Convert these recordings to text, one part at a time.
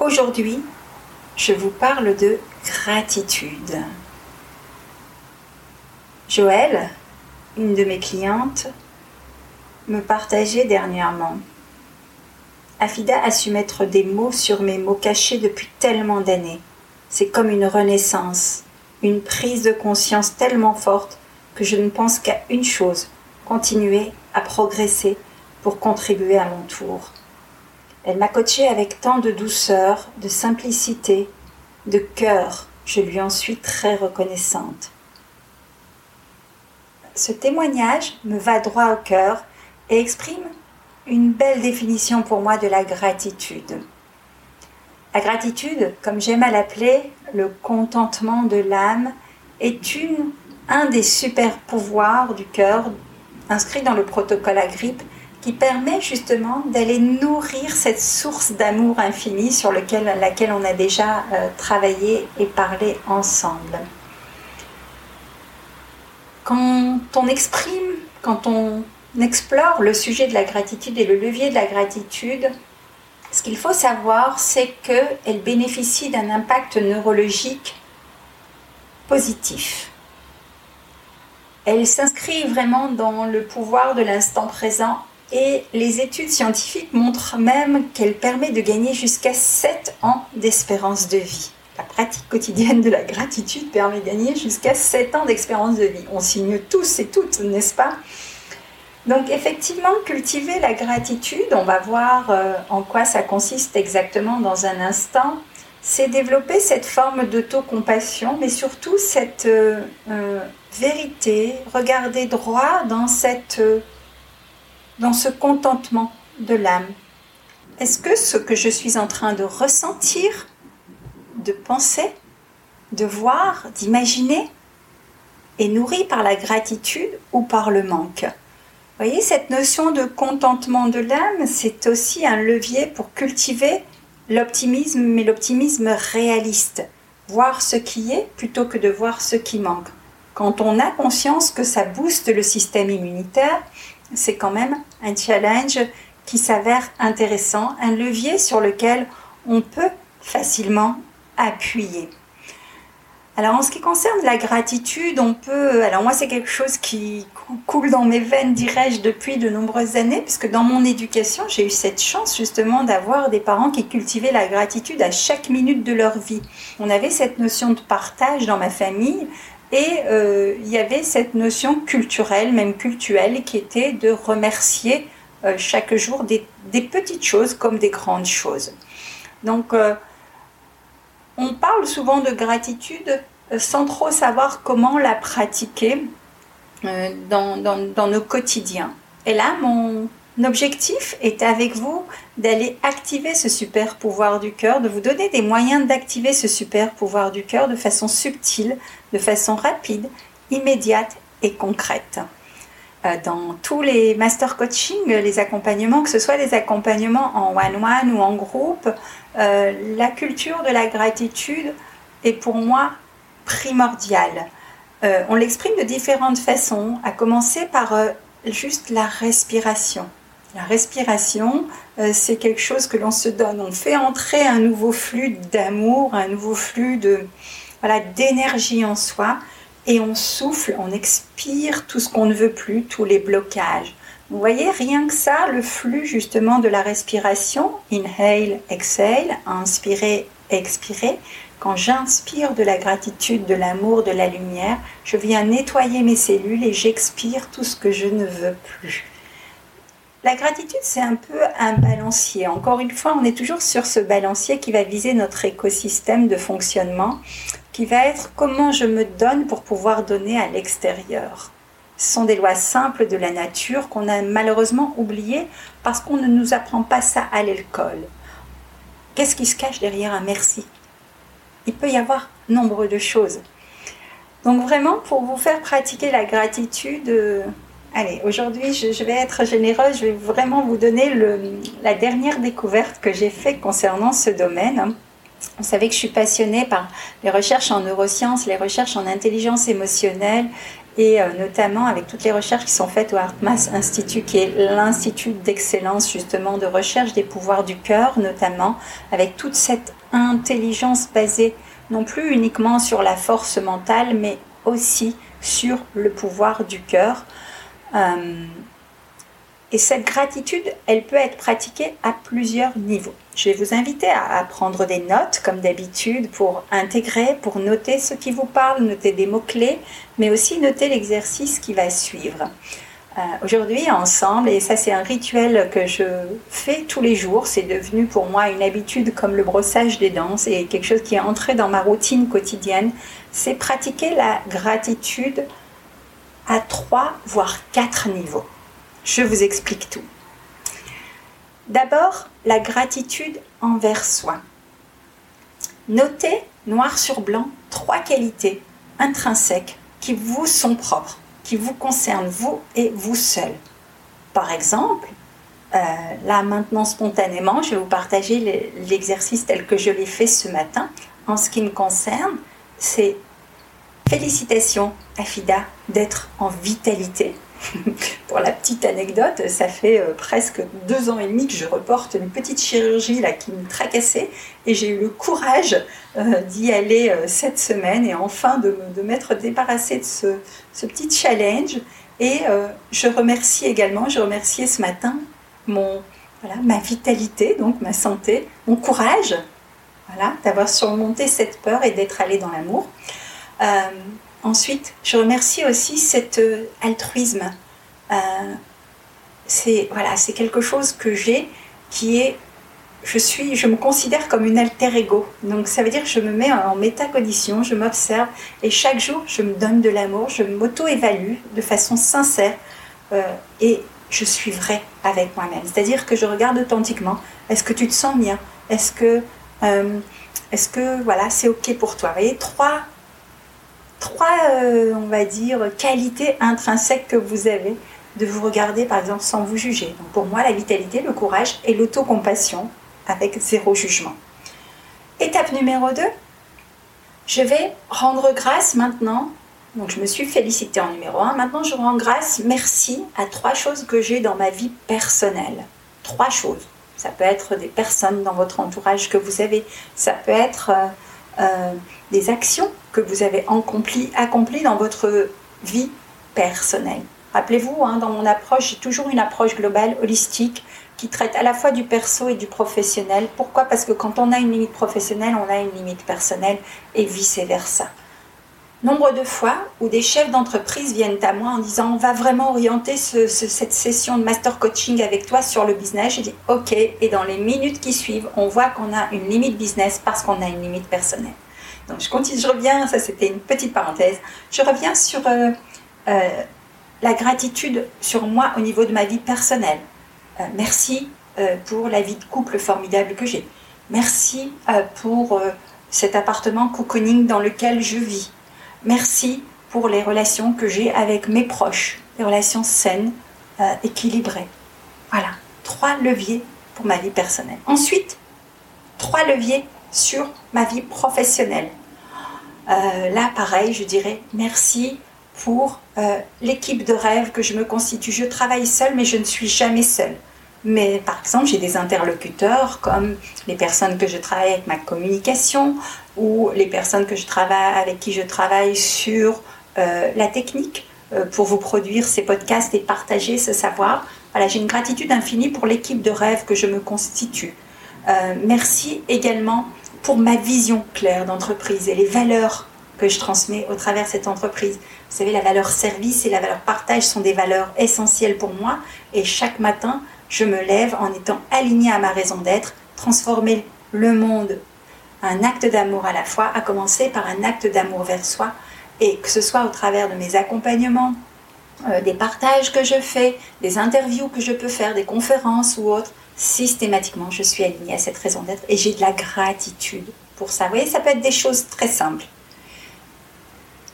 Aujourd'hui, je vous parle de gratitude. Joëlle, une de mes clientes, me partageait dernièrement. Afida a su mettre des mots sur mes mots cachés depuis tellement d'années. C'est comme une renaissance, une prise de conscience tellement forte que je ne pense qu'à une chose, continuer à progresser pour contribuer à mon tour. Elle m'a coachée avec tant de douceur, de simplicité, de cœur. Je lui en suis très reconnaissante. Ce témoignage me va droit au cœur et exprime une belle définition pour moi de la gratitude. La gratitude, comme j'aime à l'appeler, le contentement de l'âme, est une, un des super pouvoirs du cœur inscrit dans le protocole Agrippe qui permet justement d'aller nourrir cette source d'amour infini sur lequel, laquelle on a déjà euh, travaillé et parlé ensemble. Quand on exprime, quand on explore le sujet de la gratitude et le levier de la gratitude, ce qu'il faut savoir, c'est qu'elle bénéficie d'un impact neurologique positif. Elle s'inscrit vraiment dans le pouvoir de l'instant présent et les études scientifiques montrent même qu'elle permet de gagner jusqu'à 7 ans d'espérance de vie. La pratique quotidienne de la gratitude permet de gagner jusqu'à 7 ans d'espérance de vie. On signe tous et toutes, n'est-ce pas? Donc effectivement, cultiver la gratitude, on va voir euh, en quoi ça consiste exactement dans un instant, c'est développer cette forme d'autocompassion, mais surtout cette euh, euh, vérité, regarder droit dans, cette, dans ce contentement de l'âme. Est-ce que ce que je suis en train de ressentir, de penser, de voir, d'imaginer, est nourri par la gratitude ou par le manque? Vous voyez, cette notion de contentement de l'âme, c'est aussi un levier pour cultiver l'optimisme, mais l'optimisme réaliste. Voir ce qui est plutôt que de voir ce qui manque quand on a conscience que ça booste le système immunitaire, c'est quand même un challenge qui s'avère intéressant, un levier sur lequel on peut facilement appuyer. Alors en ce qui concerne la gratitude, on peut... Alors moi c'est quelque chose qui coule dans mes veines, dirais-je, depuis de nombreuses années, puisque dans mon éducation, j'ai eu cette chance justement d'avoir des parents qui cultivaient la gratitude à chaque minute de leur vie. On avait cette notion de partage dans ma famille, et euh, il y avait cette notion culturelle, même cultuelle, qui était de remercier euh, chaque jour des, petites choses comme des grandes choses. Donc, euh, on parle souvent de gratitude sans trop savoir comment la pratiquer dans, dans, nos quotidiens. Et là, mon objectif est avec vous d'aller activer ce super pouvoir du cœur, de vous donner des moyens d'activer ce super pouvoir du cœur de façon subtile, de façon rapide, immédiate et concrète. Euh, dans tous les master coaching, les accompagnements, que ce soit des accompagnements en one-one ou en groupe, euh, la culture de la gratitude est pour moi primordiale. Euh, on l'exprime de différentes façons, à commencer par juste la respiration. La respiration, c'est quelque chose que l'on se donne. On fait entrer un nouveau flux d'amour, un nouveau flux d'énergie en soi et on souffle, on expire tout ce qu'on ne veut plus, tous les blocages. Vous voyez, rien que ça, le flux justement de la respiration, inhale, exhale, inspirer, expirer, quand j'inspire de la gratitude, de l'amour, de la lumière, je viens nettoyer mes cellules et j'expire tout ce que je ne veux plus. La gratitude, c'est un peu un balancier. Encore une fois, on est toujours sur ce balancier qui va viser notre écosystème de fonctionnement, qui va être comment je me donne pour pouvoir donner à l'extérieur. Ce sont des lois simples de la nature qu'on a malheureusement oubliées parce qu'on ne nous apprend pas ça à l'école. Qu'est-ce qui se cache derrière un merci? Il peut y avoir nombre de choses. Donc vraiment, pour vous faire pratiquer la gratitude, euh, allez, aujourd'hui, je, vais être généreuse, je vais vraiment vous donner la dernière découverte que j'ai faite concernant ce domaine. Vous savez que je suis passionnée par les recherches en neurosciences, les recherches en intelligence émotionnelle et euh, notamment avec toutes les recherches qui sont faites au HeartMath Institute, qui est l'institut d'excellence justement de recherche des pouvoirs du cœur, notamment avec toute cette intelligence basée non plus uniquement sur la force mentale, mais aussi sur le pouvoir du cœur. Euh, et cette gratitude, elle peut être pratiquée à plusieurs niveaux. Je vais vous inviter à, prendre des notes, comme d'habitude, pour intégrer, pour noter ce qui vous parle, noter des mots-clés, mais aussi noter l'exercice qui va suivre. Euh, aujourd'hui, ensemble, et ça c'est un rituel que je fais tous les jours, c'est devenu pour moi une habitude comme le brossage des dents, c'est quelque chose qui est entré dans ma routine quotidienne, c'est pratiquer la gratitude à trois, voire quatre niveaux. Je vous explique tout. D'abord, la gratitude envers soi. Notez noir sur blanc trois qualités intrinsèques qui vous sont propres, qui vous concernent vous et vous seul. Par exemple, euh, là maintenant spontanément, je vais vous partager l'exercice tel que je l'ai fait ce matin. En ce qui me concerne, c'est félicitations à Fida d'être en vitalité, Pour la petite anecdote, ça fait euh, presque deux ans et demi que je reporte une petite chirurgie là, qui me tracassait et j'ai eu le courage euh, d'y aller euh, cette semaine et enfin de, m'être débarrassée de ce, petit challenge. Et je remercie également, je remerciais ce matin mon, ma vitalité, donc ma santé, mon courage d'avoir surmonté cette peur et d'être allée dans l'amour. Ensuite, je remercie aussi cet euh, altruisme. Euh, c'est voilà, c'est quelque chose que j'ai qui est je suis, je me considère comme une alter ego. Donc ça veut dire que je me mets en métacondition, je m'observe et chaque jour je me donne de l'amour, je m'auto-évalue de façon sincère euh, et je suis vrai avec moi-même. C'est-à-dire que je regarde authentiquement. Est-ce que tu te sens bien? Est-ce que, est-ce que voilà, c'est ok pour toi? Vous voyez, trois trois, euh, on va dire, qualités intrinsèques que vous avez de vous regarder, par exemple, sans vous juger. Donc pour moi, la vitalité, le courage et l'autocompassion avec zéro jugement. Étape numéro 2, je vais rendre grâce maintenant. Donc je me suis félicitée en numéro 1. Maintenant, je rends grâce, merci à trois choses que j'ai dans ma vie personnelle. Trois choses. Ça peut être des personnes dans votre entourage que vous avez. Ça peut être euh, euh, des actions que vous avez accomplies, dans votre vie personnelle. Rappelez-vous, hein, dans mon approche, j'ai toujours une approche globale, holistique, qui traite à la fois du perso et du professionnel. Pourquoi? Parce que quand on a une limite professionnelle, on a une limite personnelle et vice-versa. Nombre de fois où des chefs d'entreprise viennent à moi en disant on va vraiment orienter cette session de master coaching avec toi sur le business. Je dis ok et dans les minutes qui suivent, on voit qu'on a une limite business parce qu'on a une limite personnelle. Donc je continue, je reviens, ça c'était une petite parenthèse. Je reviens sur euh, euh, la gratitude sur moi au niveau de ma vie personnelle. Euh, merci pour la vie de couple formidable que j'ai. Merci pour cet appartement cocooning dans lequel je vis. Merci pour les relations que j'ai avec mes proches, des relations saines, équilibrées. Voilà, trois leviers pour ma vie personnelle. Ensuite, trois leviers sur ma vie professionnelle. Euh, là, pareil, je dirais merci pour euh, l'équipe de rêve que je me constitue. Je travaille seule, mais je ne suis jamais seule. Mais par exemple, j'ai des interlocuteurs comme les personnes que je travaille avec ma communication ou les personnes que je travaille, avec qui je travaille sur euh, la technique pour vous produire ces podcasts et partager ce savoir. Voilà, j'ai une gratitude infinie pour l'équipe de rêve que je me constitue. Merci également pour ma vision claire d'entreprise et les valeurs que je transmets au travers de cette entreprise. Vous savez, la valeur service et la valeur partage sont des valeurs essentielles pour moi. Et chaque matin, je me lève en étant alignée à ma raison d'être, transformer le monde, un acte d'amour à la fois, à commencer par un acte d'amour vers soi, et que ce soit au travers de mes accompagnements, euh, des partages que je fais, des interviews que je peux faire, des conférences ou autres, systématiquement, je suis alignée à cette raison d'être et j'ai de la gratitude pour ça. Vous voyez, ça peut être des choses très simples.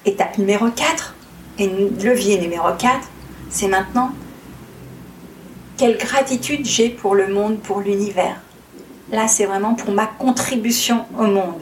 Étape numéro 4, et levier numéro 4, c'est maintenant quelle gratitude j'ai pour le monde, pour l'univers. Là, c'est vraiment pour ma contribution au monde.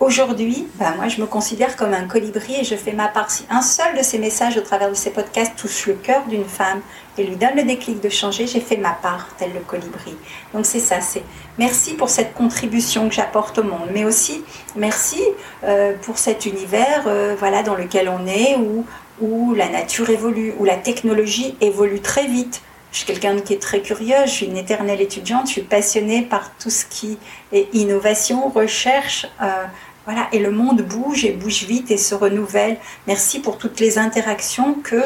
Aujourd'hui, ben moi, je me considère comme un colibri et je fais ma part. Si un seul de ces messages au travers de ces podcasts touche le cœur d'une femme et lui donne le déclic de changer, j'ai fait ma part, tel le colibri. Donc c'est ça, c'est merci pour cette contribution que j'apporte au monde, mais aussi merci euh, pour cet univers euh, voilà, dans lequel on est, où, où la nature évolue, où la technologie évolue très vite. Je suis quelqu'un qui est très curieux, je suis une éternelle étudiante, je suis passionnée par tout ce qui est innovation, recherche. Euh, voilà, et le monde bouge et bouge vite et se renouvelle. Merci pour toutes les interactions que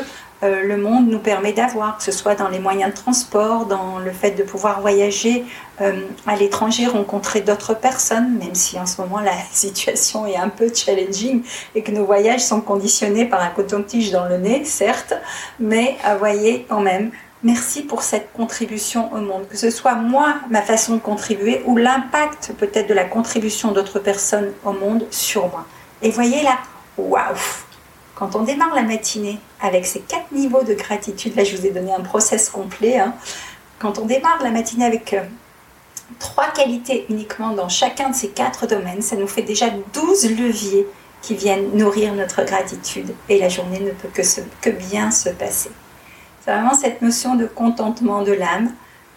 euh, le monde nous permet d'avoir, que ce soit dans les moyens de transport, dans le fait de pouvoir voyager euh, à l'étranger, rencontrer d'autres personnes, même si en ce moment la situation est un peu challenging et que nos voyages sont conditionnés par un coton-tige dans le nez, certes, mais euh, voyez quand même Merci pour cette contribution au monde, que ce soit moi, ma façon de contribuer, ou l'impact peut-être de la contribution d'autres personnes au monde sur moi. Et voyez là, waouh Quand on démarre la matinée avec ces quatre niveaux de gratitude, là je vous ai donné un process complet, hein, quand on démarre la matinée avec euh, trois qualités uniquement dans chacun de ces quatre domaines, ça nous fait déjà 12 leviers qui viennent nourrir notre gratitude et la journée ne peut que, que bien se passer. C'est vraiment cette notion de contentement de l'âme.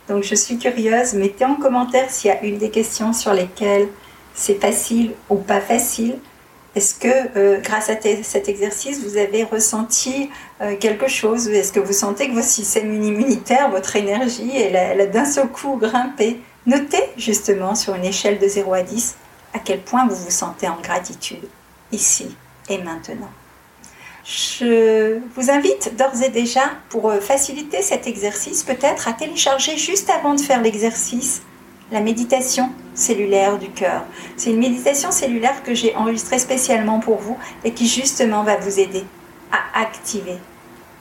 Donc je suis curieuse, mettez en commentaire s'il y a une des questions sur lesquelles c'est facile ou pas facile. Est-ce que euh, grâce à cet exercice, vous avez ressenti euh, quelque chose Est-ce que vous sentez que votre système immunitaire, votre énergie, elle d'un seul coup grimpé? Notez justement sur une échelle de 0 à 10 à quel point vous vous sentez en gratitude, ici et maintenant. Je vous invite d'ores et déjà, pour euh, faciliter cet exercice, peut-être à télécharger juste avant de faire l'exercice la méditation cellulaire du cœur. C'est une méditation cellulaire que j'ai enregistrée spécialement pour vous et qui justement va vous aider à activer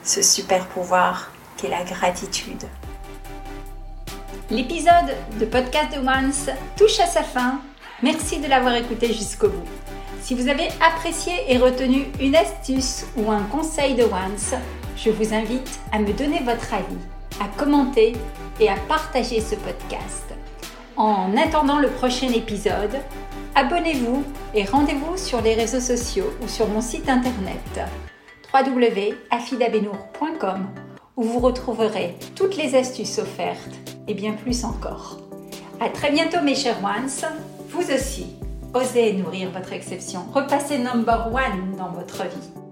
ce super pouvoir qu'est la gratitude. L'épisode de Podcast de Once touche à sa fin. Merci de l'avoir écouté jusqu'au bout. Si vous avez apprécié et retenu une astuce ou un conseil de Once, je vous invite à me donner votre avis, à commenter et à partager ce podcast. En attendant le prochain épisode, abonnez-vous et rendez-vous sur les réseaux sociaux ou sur mon site internet www.afidabenour.com où vous retrouverez toutes les astuces offertes et bien plus encore. À très bientôt mes chers ones, vous aussi Osez nourrir votre exception. Repassez number one dans votre vie.